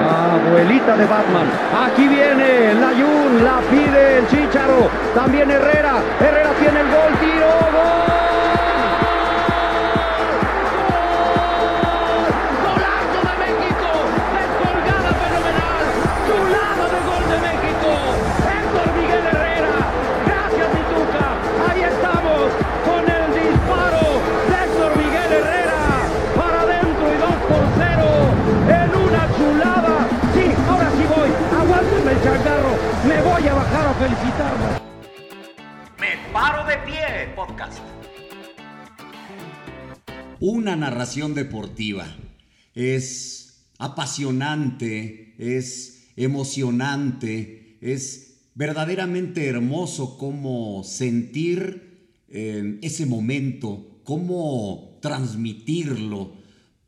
Abuelita de Batman. Aquí viene la Yun, la pide el Chicharo. También Herrera. Herrera tiene el gol, tiro, gol. Me voy a bajar a felicitarlo. Me paro de pie, podcast. Una narración deportiva. Es apasionante, es emocionante, es verdaderamente hermoso cómo sentir eh, ese momento, cómo transmitirlo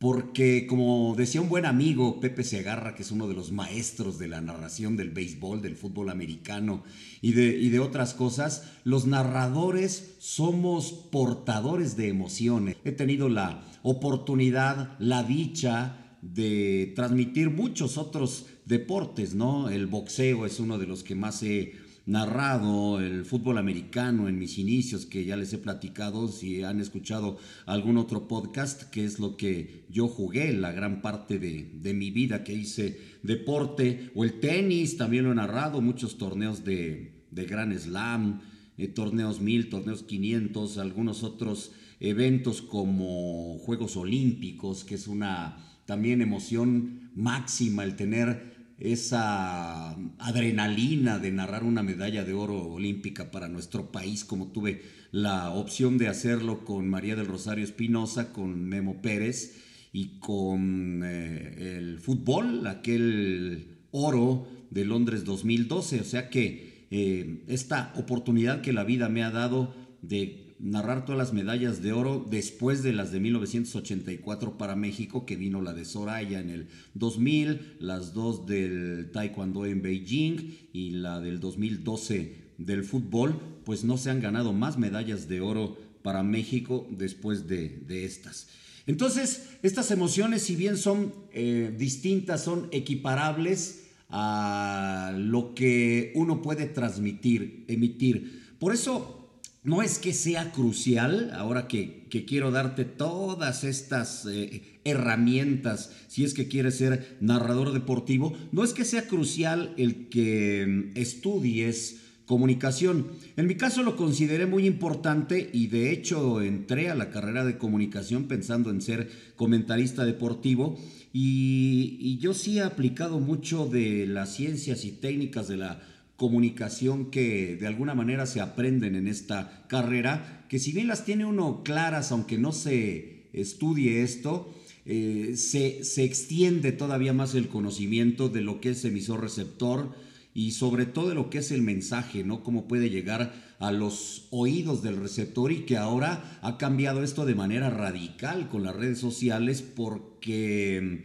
porque como decía un buen amigo, Pepe Segarra, que es uno de los maestros de la narración del béisbol, del fútbol americano y de, y de otras cosas, los narradores somos portadores de emociones. He tenido la oportunidad, la dicha de transmitir muchos otros deportes, ¿no? El boxeo es uno de los que más he narrado el fútbol americano en mis inicios, que ya les he platicado, si han escuchado algún otro podcast, que es lo que yo jugué la gran parte de, mi vida, que hice deporte, o el tenis, también lo he narrado, muchos torneos de, de Gran Slam, eh, torneos 1000, torneos 500, algunos otros eventos como Juegos Olímpicos, que es una también emoción máxima el tener esa adrenalina de narrar una medalla de oro olímpica para nuestro país, como tuve la opción de hacerlo con María del Rosario Espinosa, con Memo Pérez y con eh, el fútbol, aquel oro de Londres 2012. O sea que eh, esta oportunidad que la vida me ha dado de narrar todas las medallas de oro después de las de 1984 para México, que vino la de Soraya en el 2000, las dos del Taekwondo en Beijing y la del 2012 del fútbol, pues no se han ganado más medallas de oro para México después de, estas. Entonces, estas emociones, si bien son eh, distintas, son equiparables a lo que uno puede transmitir, emitir. Por eso no es que sea crucial, ahora que, quiero darte todas estas eh, herramientas, si es que quieres ser narrador deportivo, no es que sea crucial el que mm, estudies comunicación. En mi caso lo consideré muy importante y de hecho entré a la carrera de comunicación pensando en ser comentarista deportivo y, y yo sí he aplicado mucho de las ciencias y técnicas de la comunicación que de alguna manera se aprenden en esta carrera, que si bien las tiene uno claras, aunque no se estudie esto, eh, se, se, extiende todavía más el conocimiento de lo que es emisor receptor y sobre todo de lo que es el mensaje, ¿no? Cómo puede llegar a los oídos del receptor y que ahora ha cambiado esto de manera radical con las redes sociales porque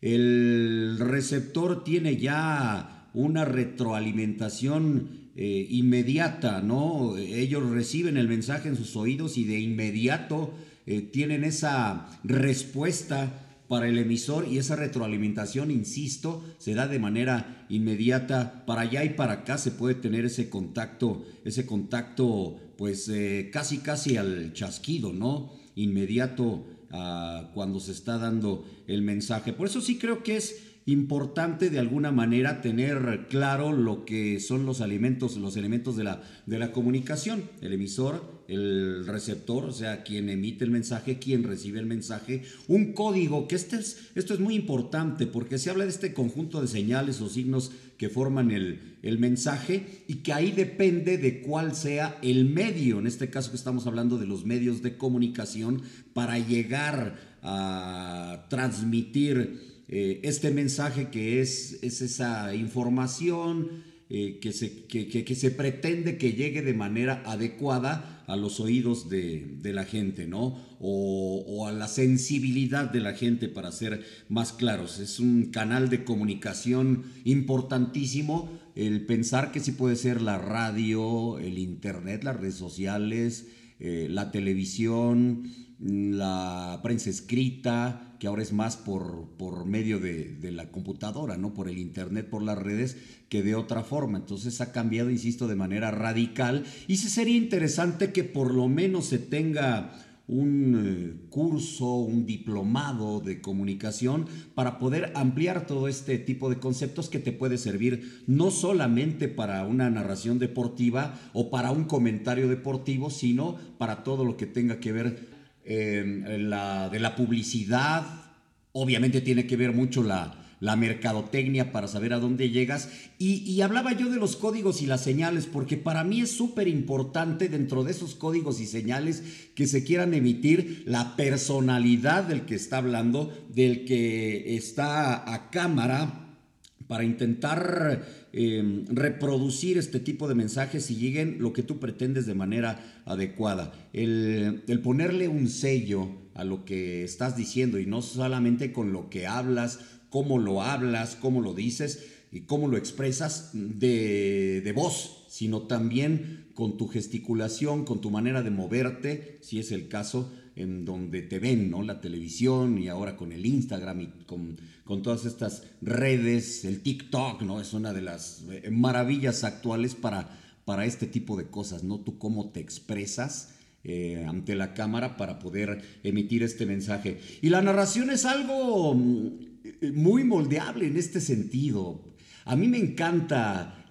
el receptor tiene ya una retroalimentación eh, inmediata, ¿no? Ellos reciben el mensaje en sus oídos y de inmediato eh, tienen esa respuesta para el emisor y esa retroalimentación, insisto, se da de manera inmediata para allá y para acá se puede tener ese contacto, ese contacto pues eh, casi casi al chasquido, ¿no? Inmediato cuando se está dando el mensaje. Por eso sí creo que es importante de alguna manera tener claro lo que son los alimentos, los elementos de la, de la comunicación, el emisor, el receptor, o sea, quien emite el mensaje, quien recibe el mensaje, un código, que este es, esto es muy importante porque se habla de este conjunto de señales o signos que forman el, el mensaje y que ahí depende de cuál sea el medio, en este caso que estamos hablando de los medios de comunicación, para llegar a transmitir eh, este mensaje que es, es esa información eh, que, se, que, se pretende que llegue de manera adecuada a los oídos de, la gente, ¿no? O, o, a la sensibilidad de la gente, para ser más claros. Es un canal de comunicación importantísimo el pensar que sí puede ser la radio, el internet, las redes sociales, eh, la televisión, la prensa escrita, que ahora es más por, por medio de, la computadora, ¿no? Por el internet, por las redes, que de otra forma. Entonces ha cambiado, insisto, de manera radical. Y sí sería interesante que por lo menos se tenga un eh, curso, un diplomado de comunicación para poder ampliar todo este tipo de conceptos que te puede servir no solamente para una narración deportiva o para un comentario deportivo, sino para todo lo que tenga que ver eh, la, de la publicidad. Obviamente tiene que ver mucho la, la mercadotecnia para saber a dónde llegas. Y, hablaba yo de los códigos y las señales, porque para mí es súper importante dentro de esos códigos y señales que se quieran emitir la personalidad del que está hablando, del que está a cámara para intentar em, reproducir este tipo de mensajes y lleguen lo que tú pretendes de manera adecuada. El, el, ponerle un sello a lo que estás diciendo y no solamente con lo que hablas cómo lo hablas, cómo lo dices y cómo lo expresas de, de voz, sino también con tu gesticulación, con tu manera de moverte, si es el caso, en donde te ven, ¿no? La televisión y ahora con el Instagram y con, con todas estas redes, el TikTok, ¿no? Es una de las eh, maravillas actuales para, para este tipo de cosas, ¿no? Tú cómo te expresas. Eh, ante la cámara para poder emitir este mensaje. Y la narración es algo eh, muy moldeable en este sentido. A mí me encanta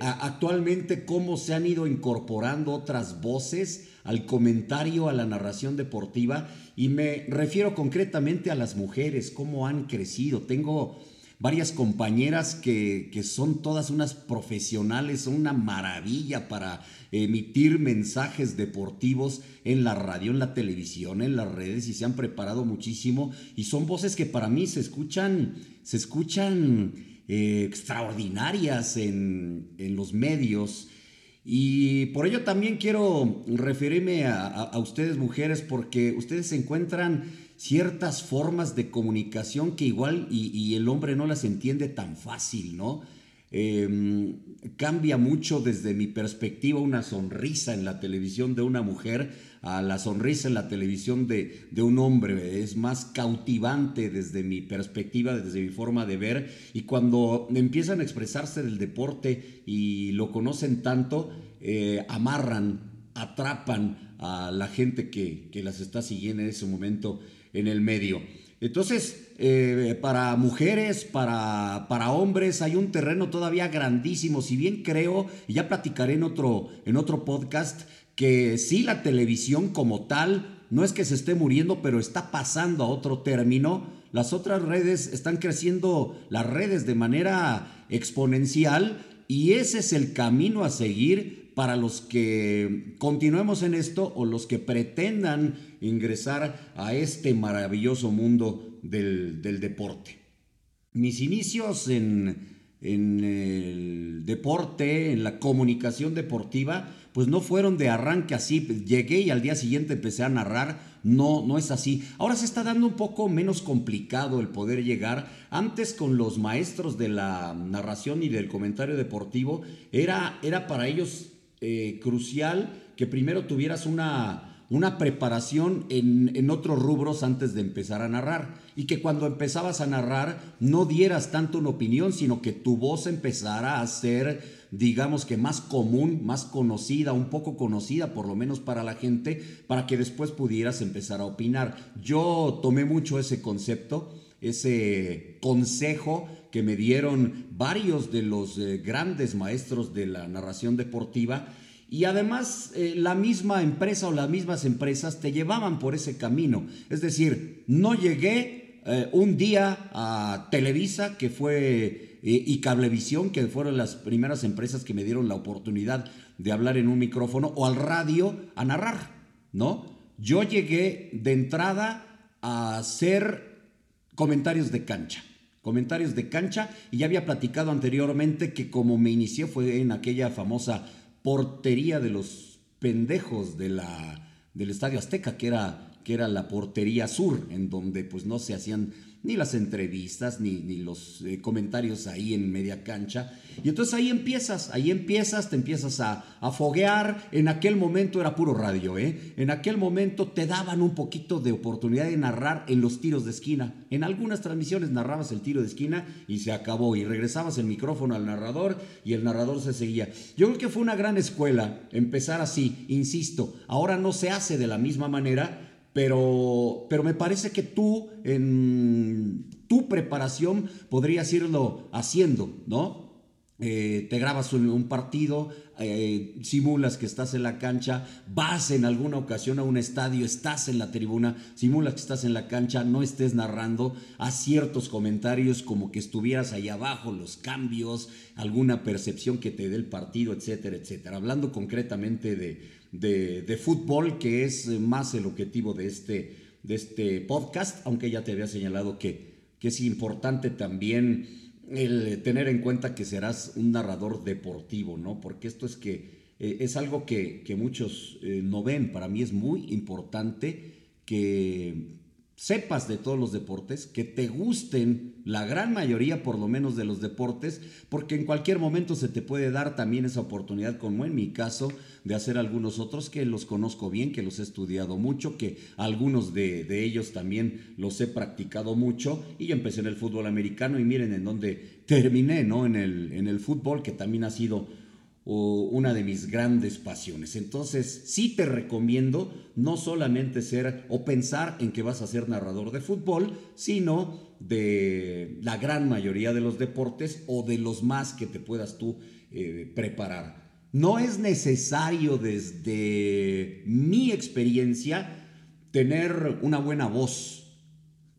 actualmente cómo se han ido incorporando otras voces al comentario, a la narración deportiva, y me refiero concretamente a las mujeres, cómo han crecido. Tengo varias compañeras que, que son todas unas profesionales, son una maravilla para emitir mensajes deportivos en la radio, en la televisión, en las redes y se han preparado muchísimo y son voces que para mí se escuchan, se escuchan eh, extraordinarias en, los medios. Y por ello también quiero referirme a, ustedes mujeres porque ustedes encuentran ciertas formas de comunicación que igual y, y, el hombre no las entiende tan fácil, ¿no? Em, cambia mucho desde mi perspectiva una sonrisa en la televisión de una mujer a la sonrisa en la televisión de, de, un hombre. Es más cautivante desde mi perspectiva, desde mi forma de ver. Y cuando empiezan a expresarse del deporte y lo conocen tanto, eh, amarran, atrapan a la gente que, que las está siguiendo en ese momento en el medio. Entonces, eh, para mujeres, para, para, hombres, hay un terreno todavía grandísimo. Si bien creo, y ya platicaré en otro, en otro podcast, que sí la televisión como tal, no es que se esté muriendo, pero está pasando a otro término. Las otras redes están creciendo, las redes de manera exponencial, y ese es el camino a seguir para los que continuemos en esto o los que pretendan ingresar a este maravilloso mundo del, deporte. Mis inicios en, el deporte, en la comunicación deportiva, pues no fueron de arranque así, llegué y al día siguiente empecé a narrar, no, no es así. Ahora se está dando un poco menos complicado el poder llegar. Antes con los maestros de la narración y del comentario deportivo, era, era para ellos eh, crucial que primero tuvieras una, una preparación en, otros rubros antes de empezar a narrar. Y que cuando empezabas a narrar no dieras tanto una opinión, sino que tu voz empezara a ser, digamos que más común, más conocida, un poco conocida por lo menos para la gente, para que después pudieras empezar a opinar. Yo tomé mucho ese concepto, ese consejo que me dieron varios de los eh, grandes maestros de la narración deportiva y además eh, la misma empresa o las mismas empresas te llevaban por ese camino. Es decir, no llegué eh, un día a Televisa, que fue, eh, y Cablevisión, que fueron las primeras empresas que me dieron la oportunidad de hablar en un micrófono, o al radio a narrar, ¿no? Yo llegué de entrada a hacer comentarios de cancha comentarios de cancha y ya había platicado anteriormente que como me inicié fue en aquella famosa portería de los pendejos de la, del Estadio Azteca, que era que era la portería sur, en donde pues no se hacían ni las entrevistas, ni, ni los eh, comentarios ahí en media cancha. Y entonces ahí empiezas, ahí empiezas, te empiezas a, a, foguear. En aquel momento era puro radio, ¿eh? En aquel momento te daban un poquito de oportunidad de narrar en los tiros de esquina. En algunas transmisiones narrabas el tiro de esquina y se acabó. Y regresabas el micrófono al narrador y el narrador se seguía. Yo creo que fue una gran escuela empezar así, insisto. Ahora no se hace de la misma manera pero, pero me parece que tú en tu preparación podrías irlo haciendo, ¿no? Eh, te grabas un, partido, eh, simulas que estás en la cancha, vas en alguna ocasión a un estadio, estás en la tribuna, simulas que estás en la cancha, no estés narrando, a ciertos comentarios como que estuvieras ahí abajo, los cambios, alguna percepción que te dé el partido, etcétera, etcétera. Hablando concretamente de, de, fútbol, que es más el objetivo de este, de este podcast, aunque ya te había señalado que, que es importante también el tener en cuenta que serás un narrador deportivo, ¿no? Porque esto es que eh, es algo que, que muchos eh, no ven. Para mí es muy importante que sepas de todos los deportes, que te gusten la gran mayoría por lo menos de los deportes, porque en cualquier momento se te puede dar también esa oportunidad, como en mi caso, de hacer algunos otros que los conozco bien, que los he estudiado mucho, que algunos de, de ellos también los he practicado mucho y empecé en el fútbol americano y miren en dónde terminé, ¿no? En el, en el fútbol, que también ha sido una de mis grandes pasiones. Entonces, sí te recomiendo no solamente ser o pensar en que vas a ser narrador de fútbol, sino de la gran mayoría de los deportes o de los más que te puedas tú eh, preparar. No es necesario desde mi experiencia tener una buena voz.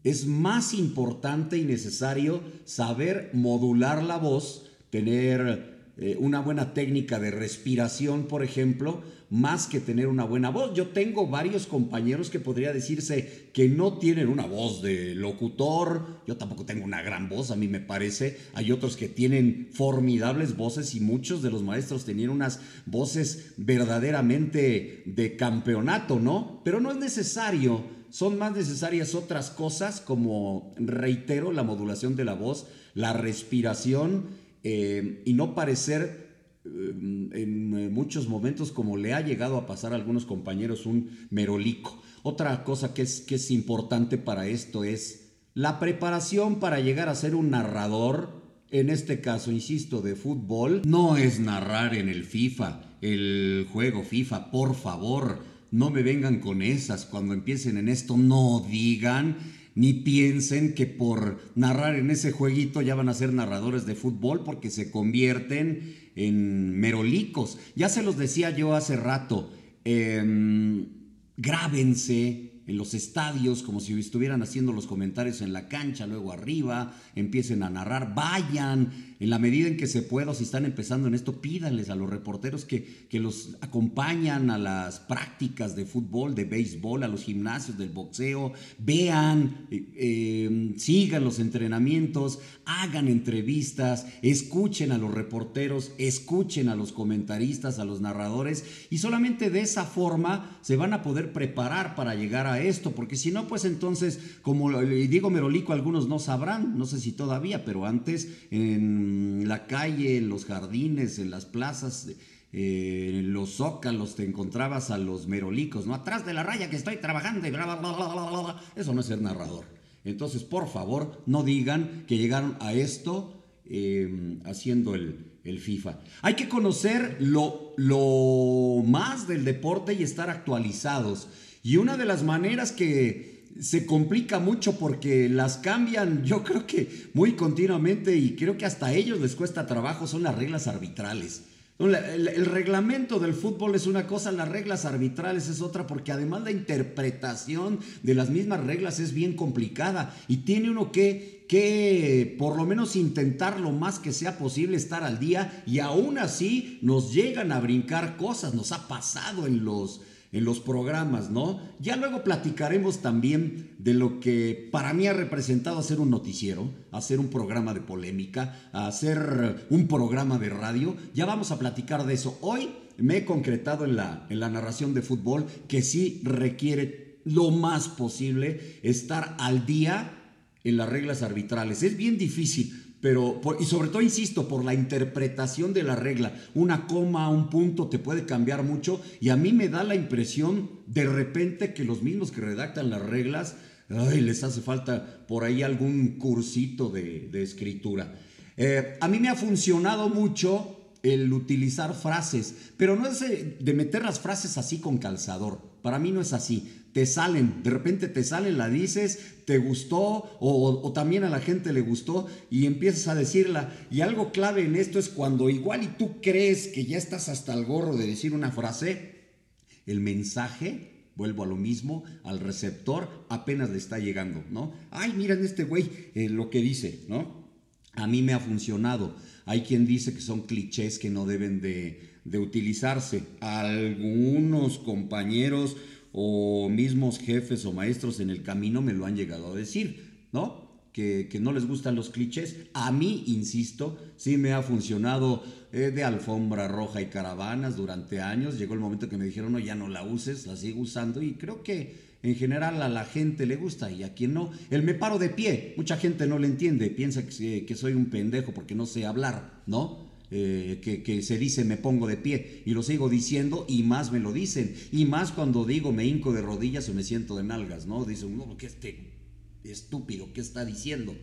Es más importante y necesario saber modular la voz, tener eh, una buena técnica de respiración, por ejemplo, más que tener una buena voz. Yo tengo varios compañeros que podría decirse que no tienen una voz de locutor, yo tampoco tengo una gran voz, a mí me parece. Hay otros que tienen formidables voces y muchos de los maestros tenían unas voces verdaderamente de campeonato, ¿no? Pero no es necesario, son más necesarias otras cosas como, reitero, la modulación de la voz, la respiración eh, y no parecer eh, en eh, muchos momentos como le ha llegado a pasar a algunos compañeros un merolico. Otra cosa que es, que es importante para esto es la preparación para llegar a ser un narrador, en este caso, insisto, de fútbol, no es narrar en el FIFA, el juego FIFA, por favor, no me vengan con esas, cuando empiecen en esto, no digan ni piensen que por narrar en ese jueguito ya van a ser narradores de fútbol porque se convierten en merolicos. Ya se los decía yo hace rato, em, grábense en los estadios como si estuvieran haciendo los comentarios en la cancha, luego arriba, empiecen a narrar, vayan, en la medida en que se pueda, si están empezando en esto, pídanles a los reporteros que, que los acompañan a las prácticas de fútbol, de béisbol, a los gimnasios del boxeo, vean, eh, eh, sigan los entrenamientos, hagan entrevistas, escuchen a los reporteros, escuchen a los comentaristas, a los narradores, y solamente de esa forma se van a poder preparar para llegar a esto, porque si no, pues entonces, como le digo Merolico, algunos no sabrán, no sé si todavía, pero antes en la calle, en los jardines, en las plazas, eh, en los zócalos, te encontrabas a los merolicos, ¿no? Atrás de la raya que estoy trabajando y bla, bla, bla, bla, bla, Eso no es ser narrador. Entonces, por favor, no digan que llegaron a esto eh, haciendo el, el, FIFA. Hay que conocer lo, lo más del deporte y estar actualizados. Y una de las maneras que se complica mucho porque las cambian, yo creo que muy continuamente y creo que hasta a ellos les cuesta trabajo, son las reglas arbitrales. El, reglamento del fútbol es una cosa, las reglas arbitrales es otra, porque además la interpretación de las mismas reglas es bien complicada y tiene uno que, que por lo menos intentar lo más que sea posible estar al día y aún así nos llegan a brincar cosas, nos ha pasado en los, en los programas, ¿no? Ya luego platicaremos también de lo que para mí ha representado hacer un noticiero, hacer un programa de polémica, hacer un programa de radio. Ya vamos a platicar de eso. Hoy me he concretado en la, en la narración de fútbol que sí requiere lo más posible estar al día en las reglas arbitrales. Es bien difícil, pero, y sobre todo, insisto, por la interpretación de la regla. Una coma, un punto te puede cambiar mucho y a mí me da la impresión de repente que los mismos que redactan las reglas, les hace falta por ahí algún cursito de, escritura. Eh, a mí me ha funcionado mucho el utilizar frases, pero no es de meter las frases así con calzador. Para mí no es así. Te salen, de repente te salen, la dices, te gustó o, también a la gente le gustó y empiezas a decirla. Y algo clave en esto es cuando igual y tú crees que ya estás hasta el gorro de decir una frase, el mensaje, vuelvo a lo mismo, al receptor apenas le está llegando, ¿no? Ay, miren este güey eh, lo que dice, ¿no? A mí me ha funcionado. Hay quien dice que son clichés que no deben de, utilizarse. Algunos compañeros o mismos jefes o maestros en el camino me lo han llegado a decir, ¿no? Que, no les gustan los clichés. A mí, insisto, sí me ha funcionado eh, de alfombra roja y caravanas durante años. Llegó el momento que me dijeron, no, ya no la uses, la sigo usando y creo que en general a la gente le gusta y a quien no. El me paro de pie, mucha gente no le entiende, piensa que, que soy un pendejo porque no sé hablar, ¿no? Eh, que, se dice me pongo de pie y lo sigo diciendo y más me lo dicen y más cuando digo me hinco de rodillas o me siento de nalgas, ¿no? Dicen, no, que este estúpido, ¿qué está diciendo?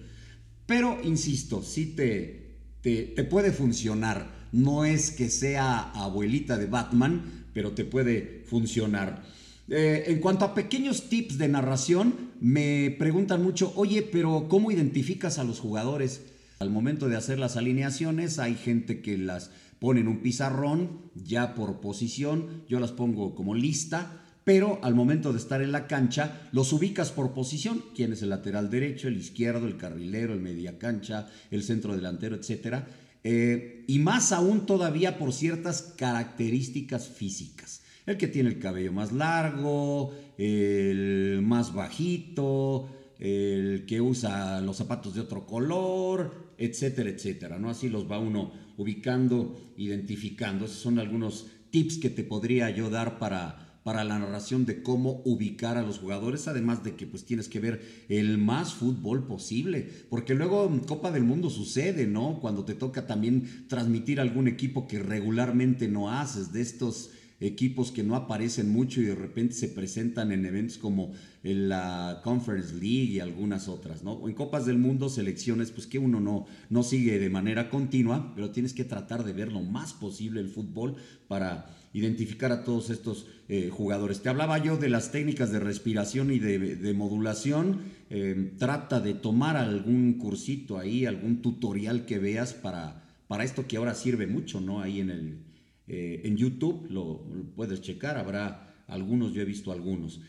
Pero, insisto, sí te, te, te puede funcionar. No es que sea abuelita de Batman, pero te puede funcionar. Eh, en cuanto a pequeños tips de narración, me preguntan mucho, oye, pero ¿cómo identificas a los jugadores? Al momento de hacer las alineaciones hay gente que las pone en un pizarrón ya por posición, yo las pongo como lista, pero al momento de estar en la cancha los ubicas por posición, quién es el lateral derecho, el izquierdo, el carrilero, el media cancha, el centro delantero, etc. Eh, y más aún todavía por ciertas características físicas. El que tiene el cabello más largo, el más bajito, el que usa los zapatos de otro color, etcétera, etcétera. ¿no? Así los va uno ubicando, identificando. Esos son algunos tips que te podría yo dar para, para la narración de cómo ubicar a los jugadores, además de que pues tienes que ver el más fútbol posible, porque luego en Copa del Mundo sucede, ¿no? Cuando te toca también transmitir algún equipo que regularmente no haces, de estos equipos que no aparecen mucho y de repente se presentan en eventos como la Conference League y algunas otras, ¿no? En Copas del Mundo, selecciones, pues que uno no, no sigue de manera continua, pero tienes que tratar de ver lo más posible el fútbol para identificar a todos estos eh, jugadores. Te hablaba yo de las técnicas de respiración y de, modulación. Eh, trata de tomar algún cursito ahí, algún tutorial que veas para, para esto que ahora sirve mucho, ¿no? Ahí en el, eh, en YouTube lo, puedes checar, habrá algunos, yo he visto algunos.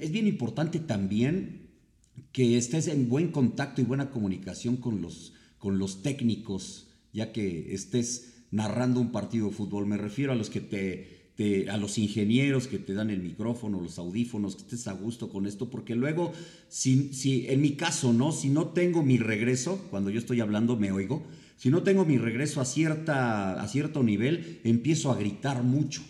Es bien importante también que estés en buen contacto y buena comunicación con los, con los técnicos, ya que estés narrando un partido de fútbol. Me refiero a los que te, a los ingenieros que te dan el micrófono, los audífonos, que estés a gusto con esto, porque luego, si, si, en mi caso, ¿no? Si no tengo mi regreso, cuando yo estoy hablando me oigo, si no tengo mi regreso a, cierta, a cierto nivel, empiezo a gritar mucho.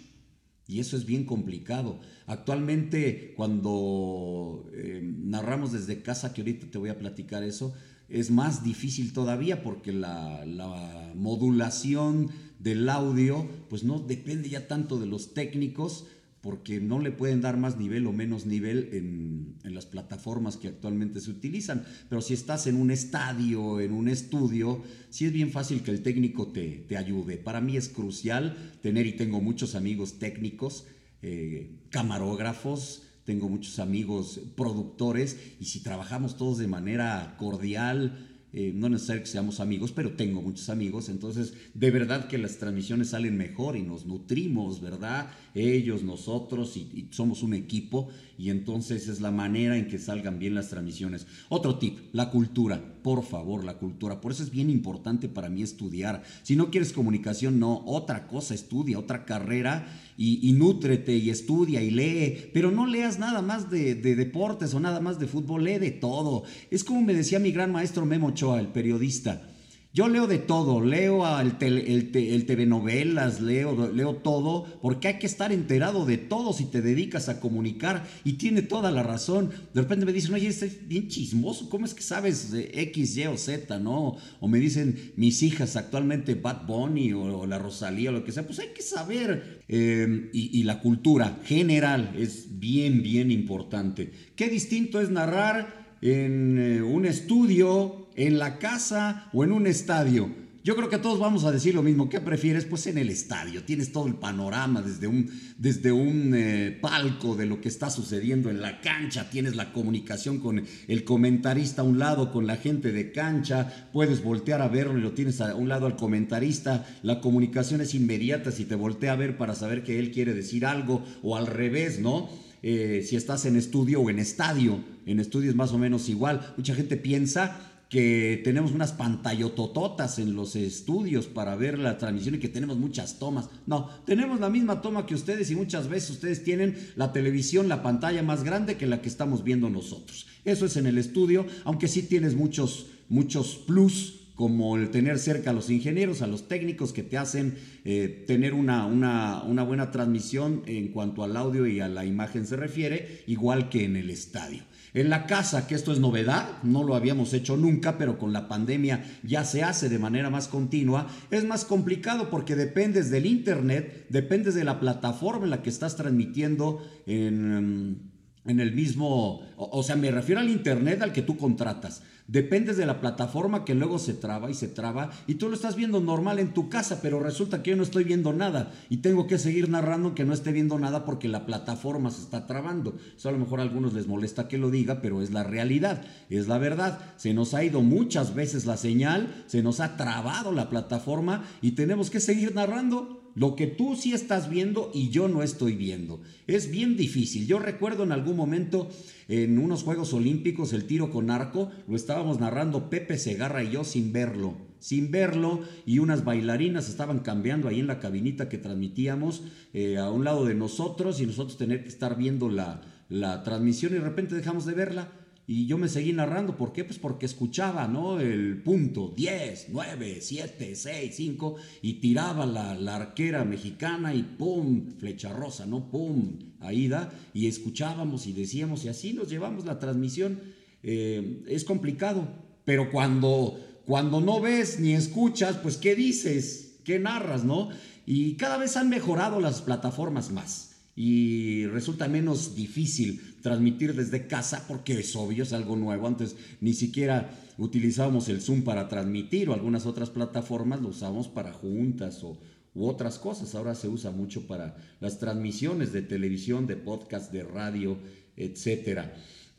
Y eso es bien complicado. Actualmente, cuando eh, narramos desde casa, que ahorita te voy a platicar eso, es más difícil todavía porque la, la modulación del audio, pues no depende ya tanto de los técnicos, porque no le pueden dar más nivel o menos nivel en, las plataformas que actualmente se utilizan. Pero si estás en un estadio, en un estudio, sí es bien fácil que el técnico te, te ayude. Para mí es crucial tener, y tengo muchos amigos técnicos, eh, camarógrafos, tengo muchos amigos productores, y si trabajamos todos de manera cordial, eh, no necesariamente que seamos amigos, pero tengo muchos amigos, entonces de verdad que las transmisiones salen mejor y nos nutrimos, ¿verdad? Ellos, nosotros, y, somos un equipo, y entonces es la manera en que salgan bien las transmisiones. Otro tip, la cultura, por favor, la cultura, por eso es bien importante para mí estudiar. Si no quieres comunicación, no, otra cosa, estudia, otra carrera, y, y nútrete y estudia y lee, pero no leas nada más de, de deportes o nada más de fútbol, lee de todo. Es como me decía mi gran maestro Memo el periodista. Yo leo de todo, leo el, el, el TV novelas, leo, leo todo, porque hay que estar enterado de todo si te dedicas a comunicar y tiene toda la razón. De repente me dicen, oye, es bien chismoso, ¿cómo es que sabes X, Y o Z, no? O me dicen mis hijas actualmente Bad Bunny o, la Rosalía o lo que sea, pues hay que saber. Y, y la cultura general es bien, bien importante. Qué distinto es narrar en eh, un estudio, en la casa o en un estadio. Yo creo que todos vamos a decir lo mismo. ¿Qué prefieres? Pues en el estadio. Tienes todo el panorama desde un, desde un eh, palco de lo que está sucediendo en la cancha. Tienes la comunicación con el comentarista a un lado, con la gente de cancha. Puedes voltear a verlo y lo tienes a un lado al comentarista. La comunicación es inmediata si te voltea a ver para saber que él quiere decir algo o al revés, ¿no? Eh, si estás en estudio o en estadio. En estudio es más o menos igual. Mucha gente piensa que tenemos unas pantallotototas en los estudios para ver la transmisión y que tenemos muchas tomas. No, tenemos la misma toma que ustedes y muchas veces ustedes tienen la televisión, la pantalla más grande que la que estamos viendo nosotros. Eso es en el estudio, aunque sí tienes muchos, muchos plus como el tener cerca a los ingenieros, a los técnicos que te hacen eh, tener una, una, una, buena transmisión en cuanto al audio y a la imagen se refiere, igual que en el estadio. En la casa, que esto es novedad, no lo habíamos hecho nunca, pero con la pandemia ya se hace de manera más continua, es más complicado porque dependes del internet, dependes de la plataforma en la que estás transmitiendo en en el mismo, o, sea, me refiero al internet al que tú contratas. Dependes de la plataforma que luego se traba y se traba y tú lo estás viendo normal en tu casa, pero resulta que yo no estoy viendo nada y tengo que seguir narrando que no esté viendo nada porque la plataforma se está trabando. Eso a lo mejor a algunos les molesta que lo diga, pero es la realidad, es la verdad. Se nos ha ido muchas veces la señal, se nos ha trabado la plataforma y tenemos que seguir narrando lo que tú sí estás viendo y yo no estoy viendo. Es bien difícil. Yo recuerdo en algún momento en unos Juegos Olímpicos el tiro con arco, lo estábamos narrando Pepe Segarra y yo sin verlo, sin verlo, y unas bailarinas estaban cambiando ahí en la cabinita que transmitíamos eh, a un lado de nosotros y nosotros tener que estar viendo la, la transmisión y de repente dejamos de verla y yo me seguí narrando. ¿Por qué? Pues porque escuchaba, ¿no? El punto 10, 9, 7, 6, 5 y tiraba la, la arquera mexicana y ¡pum! Flecha rosa, ¿no? ¡pum! Aida. Y escuchábamos y decíamos y así nos llevamos la transmisión. Eh, es complicado, pero cuando, cuando no ves ni escuchas, pues ¿qué dices? ¿Qué narras, no? Y cada vez han mejorado las plataformas más y resulta menos difícil transmitir desde casa porque es obvio, es algo nuevo. Antes ni siquiera utilizábamos el Zoom para transmitir o algunas otras plataformas lo usamos para juntas o, u otras cosas. Ahora se usa mucho para las transmisiones de televisión, de podcast, de radio, etc.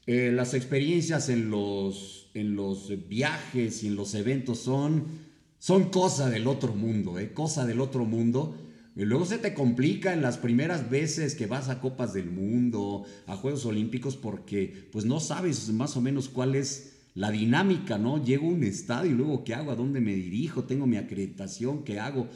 Eh, las experiencias en los, en los viajes y en los eventos son, son cosa del otro mundo, ¿eh? cosa del otro mundo luego se te complica en las primeras veces que vas a Copas del Mundo, a Juegos Olímpicos, porque pues no sabes más o menos cuál es la dinámica, ¿no? Llego a un estadio y luego ¿qué hago? ¿A dónde me dirijo? Tengo mi acreditación, ¿qué hago?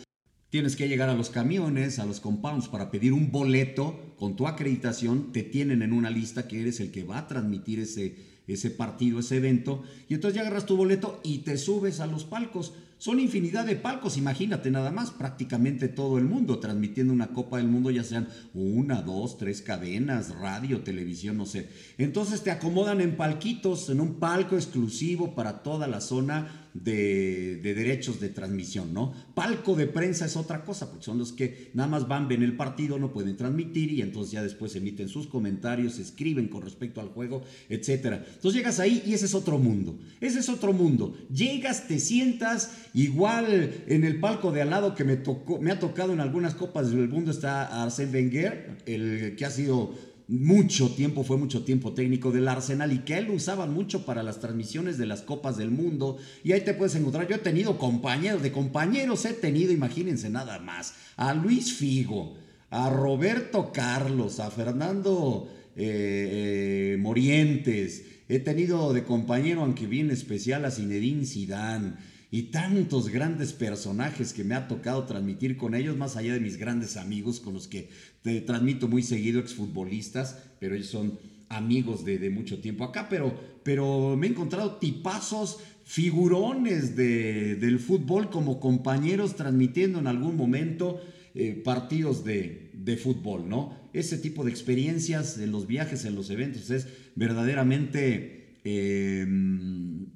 Tienes que llegar a los camiones, a los compounds para pedir un boleto con tu acreditación, te tienen en una lista que eres el que va a transmitir ese, ese partido, ese evento, y entonces ya agarras tu boleto y te subes a los palcos. Son infinidad de palcos, imagínate nada más, prácticamente todo el mundo transmitiendo una Copa del Mundo, ya sean una, dos, tres cadenas, radio, televisión, no sé. Entonces te acomodan en palquitos, en un palco exclusivo para toda la zona de, derechos de transmisión, ¿no? Palco de prensa es otra cosa, porque son los que nada más van, ven el partido, no pueden transmitir y entonces ya después emiten sus comentarios, escriben con respecto al juego, etcétera. Entonces llegas ahí y ese es otro mundo, ese es otro mundo. Llegas, te sientas, igual en el palco de al lado que me, tocó, me ha tocado en algunas copas del mundo está Arsène Wenger, el que ha sido mucho tiempo, fue mucho tiempo técnico del Arsenal y que él lo usaban mucho para las transmisiones de las Copas del Mundo. Y ahí te puedes encontrar, yo he tenido compañeros, de compañeros he tenido, imagínense nada más, a Luis Figo, a Roberto Carlos, a Fernando eh, eh, Morientes, he tenido de compañero, aunque bien especial, a Zinedine Zidane y tantos grandes personajes que me ha tocado transmitir con ellos, más allá de mis grandes amigos con los que te transmito muy seguido, exfutbolistas, pero ellos son amigos de, mucho tiempo acá, pero, pero me he encontrado tipazos figurones del fútbol como compañeros transmitiendo en algún momento eh, partidos de, fútbol, ¿no? Ese tipo de experiencias en los viajes, en los eventos, es verdaderamente em,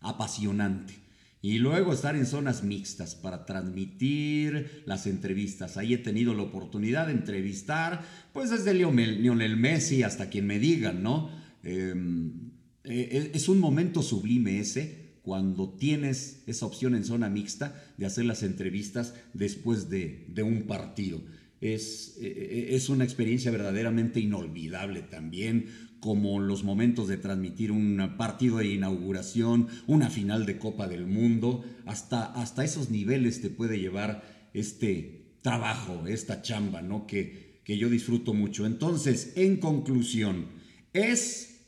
apasionante. Y luego estar en zonas mixtas para transmitir las entrevistas. Ahí he tenido la oportunidad de entrevistar, pues desde Lionel, Messi hasta quien me digan, ¿no? Em, eh, es un momento sublime ese cuando tienes esa opción en zona mixta de hacer las entrevistas después de, un partido. Es, eh, es, una experiencia verdaderamente inolvidable también, como los momentos de transmitir un partido de inauguración, una final de Copa del Mundo, hasta, hasta esos niveles te puede llevar este trabajo, esta chamba, ¿no? Que, que yo disfruto mucho. Entonces, en conclusión, es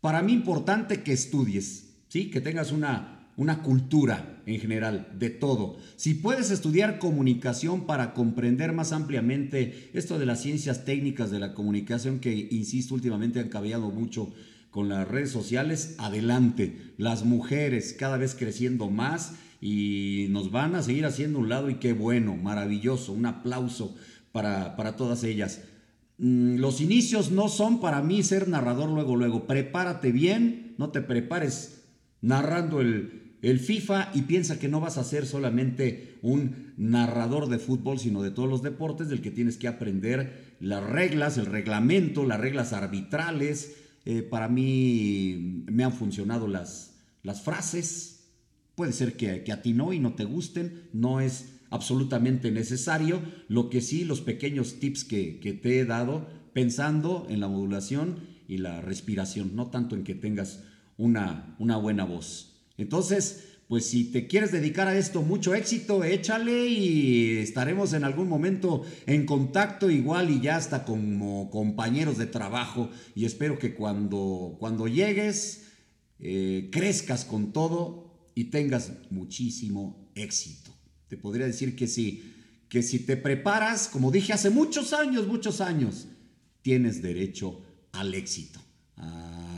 para mí importante que estudies, ¿sí? Que tengas una, una cultura en general de todo. Si puedes estudiar comunicación para comprender más ampliamente esto de las ciencias técnicas de la comunicación que, insisto, últimamente han cambiado mucho con las redes sociales, adelante. Las mujeres cada vez creciendo más y nos van a seguir haciendo un lado y qué bueno, maravilloso, un aplauso para, para todas ellas. Mm, los inicios no son para mí ser narrador luego, luego. Prepárate bien, no te prepares narrando el, el FIFA y piensa que no vas a ser solamente un narrador de fútbol, sino de todos los deportes, del que tienes que aprender las reglas, el reglamento, las reglas arbitrales. Eh, para mí me han funcionado las, las frases. Puede ser que, que a ti no y no te gusten, no es absolutamente necesario. Lo que sí, los pequeños tips que, que te he dado, pensando en la modulación y la respiración, no tanto en que tengas una, una buena voz. Entonces, pues si te quieres dedicar a esto, mucho éxito, échale y estaremos en algún momento en contacto igual y ya hasta como compañeros de trabajo y espero que cuando, cuando llegues eh, crezcas con todo y tengas muchísimo éxito. Te podría decir que sí, que si te preparas, como dije hace muchos años, muchos años, tienes derecho al éxito. Ah,